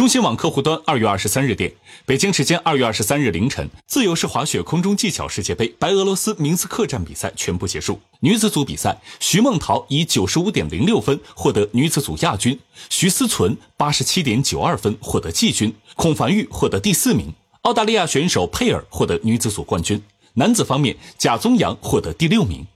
中新网客户端二月二十三日电，北京时间二月二十三日凌晨，自由式滑雪空中技巧世界杯白俄罗斯明斯克站比赛全部结束。女子组比赛，徐梦桃以九十五点零六分获得女子组亚军，徐思存八十七点九二分获得季军，孔凡玉获得第四名。澳大利亚选手佩尔获得女子组冠军。男子方面，贾宗洋获得第六名。